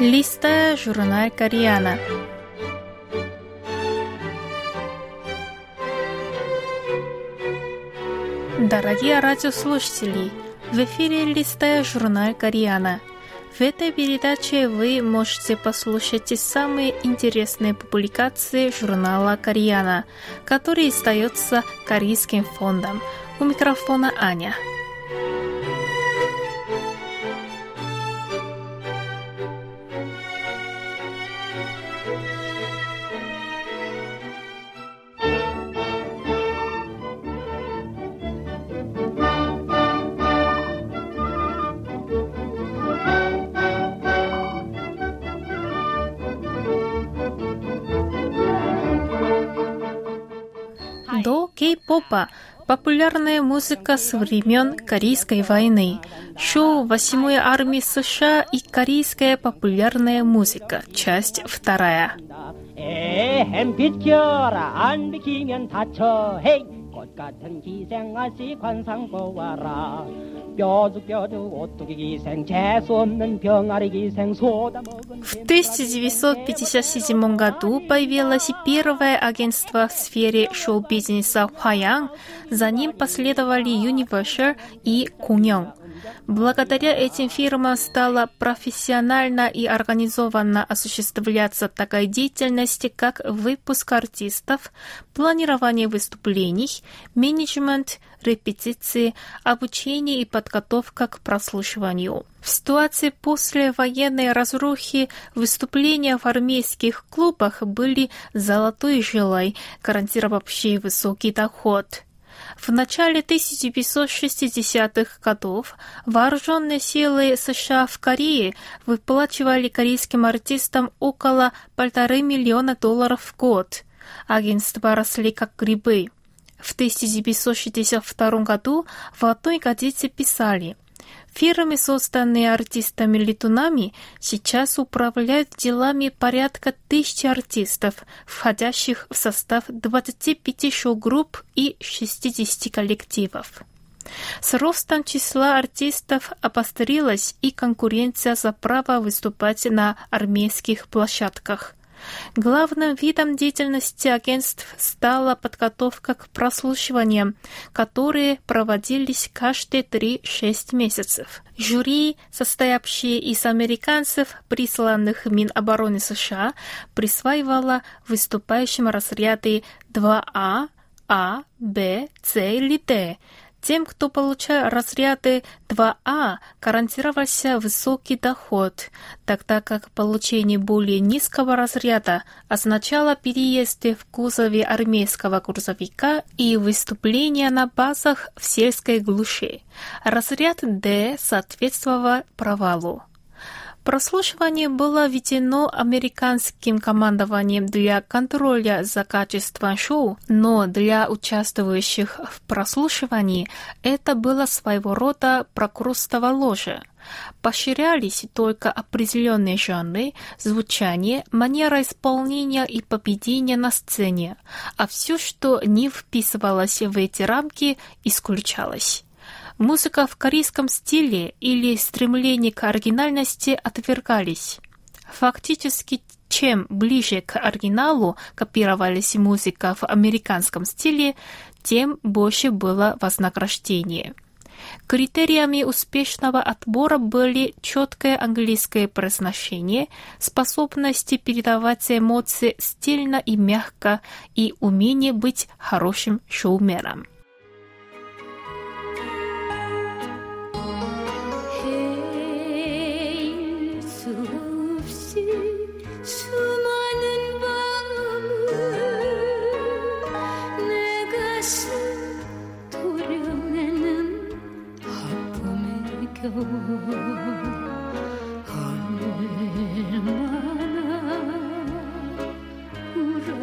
Листая журнал Кориана. Дорогие радиослушатели, в эфире «Листая журнал Кориана». В этой передаче вы можете послушать самые интересные публикации журнала «Кориана», который издается Корейским фондом. У микрофона Аня. кей-попа – популярная музыка со времен Корейской войны, шоу восьмой армии США и корейская популярная музыка, часть вторая. 같은 기생아씨 관상 보아라 뼈죽 뼈죽 오뚜기 기생 재수 없는 병아리 기생 소다 먹은 В 1957 году появилось первое агентство в сфере шоу-бизнеса Хваян, за ним последовали Universal и Куньон. Благодаря этим фирмам стала профессионально и организованно осуществляться такая деятельность, как выпуск артистов, планирование выступлений, менеджмент, репетиции, обучение и подготовка к прослушиванию. В ситуации после военной разрухи выступления в армейских клубах были золотой жилой, гарантировавшей высокий доход. В начале 1960-х годов вооруженные силы США в Корее выплачивали корейским артистам около полторы миллиона долларов в год. Агентства росли как грибы. В 1962 году в одной газете писали Фирмы, созданные артистами-летунами, сейчас управляют делами порядка тысячи артистов, входящих в состав 25 шоу-групп и 60 коллективов. С ростом числа артистов обострилась и конкуренция за право выступать на армейских площадках. Главным видом деятельности агентств стала подготовка к прослушиваниям, которые проводились каждые 3-6 месяцев. Жюри, состоявшее из американцев, присланных Минобороны США, присваивало выступающим разряды 2А, А, Б, С или Д, тем, кто получал разряды 2А, гарантировался высокий доход, тогда как получение более низкого разряда означало переезд в кузове армейского грузовика и выступление на базах в сельской глуши. Разряд D соответствовал провалу. Прослушивание было введено американским командованием для контроля за качеством шоу, но для участвующих в прослушивании это было своего рода прокрустово ложе. Поощрялись только определенные жанры, звучание, манера исполнения и поведение на сцене, а все, что не вписывалось в эти рамки, исключалось. Музыка в корейском стиле или стремление к оригинальности отвергались. Фактически, чем ближе к оригиналу копировались музыка в американском стиле, тем больше было вознаграждение. Критериями успешного отбора были четкое английское произношение, способность передавать эмоции стильно и мягко и умение быть хорошим шоуменом.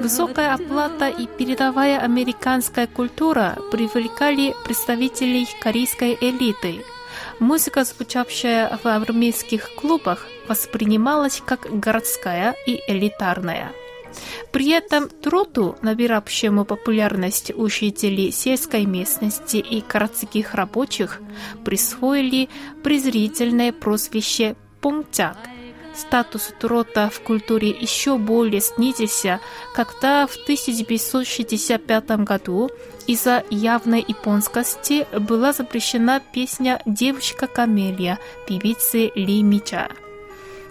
Высокая оплата и передовая американская культура привлекали представителей корейской элиты. Музыка, звучавшая в армейских клубах, воспринималась как городская и элитарная. При этом труду, набиравшему популярность у жителей сельской местности и городских рабочих, присвоили презрительное прозвище «пунктяк», статус трота в культуре еще более снизился, когда в 1965 году из-за явной японскости была запрещена песня «Девочка Камелия» певицы Ли Мича.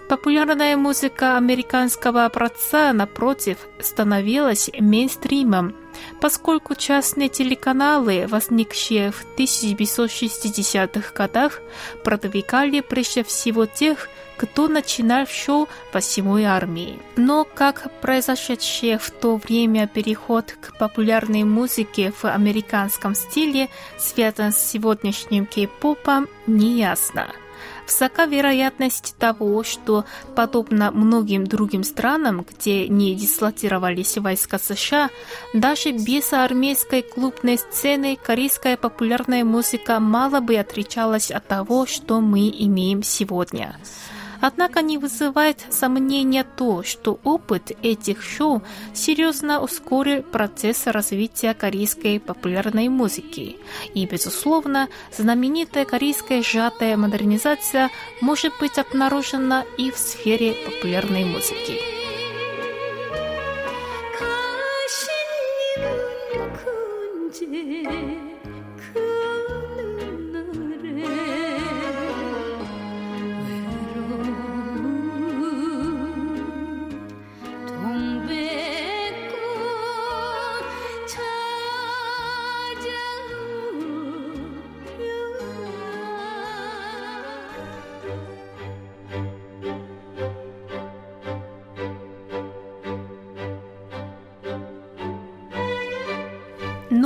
Популярная музыка американского образца, напротив, становилась мейнстримом, поскольку частные телеканалы, возникшие в 1960-х годах, продвигали прежде всего тех, кто начинал шоу по всемой армии. Но как произошедший в то время переход к популярной музыке в американском стиле связан с сегодняшним кей-попом, неясно. Высока вероятность того, что, подобно многим другим странам, где не дислотировались войска США, даже без армейской клубной сцены корейская популярная музыка мало бы отличалась от того, что мы имеем сегодня. Однако не вызывает сомнения то, что опыт этих шоу серьезно ускорил процесс развития корейской популярной музыки. И, безусловно, знаменитая корейская сжатая модернизация может быть обнаружена и в сфере популярной музыки.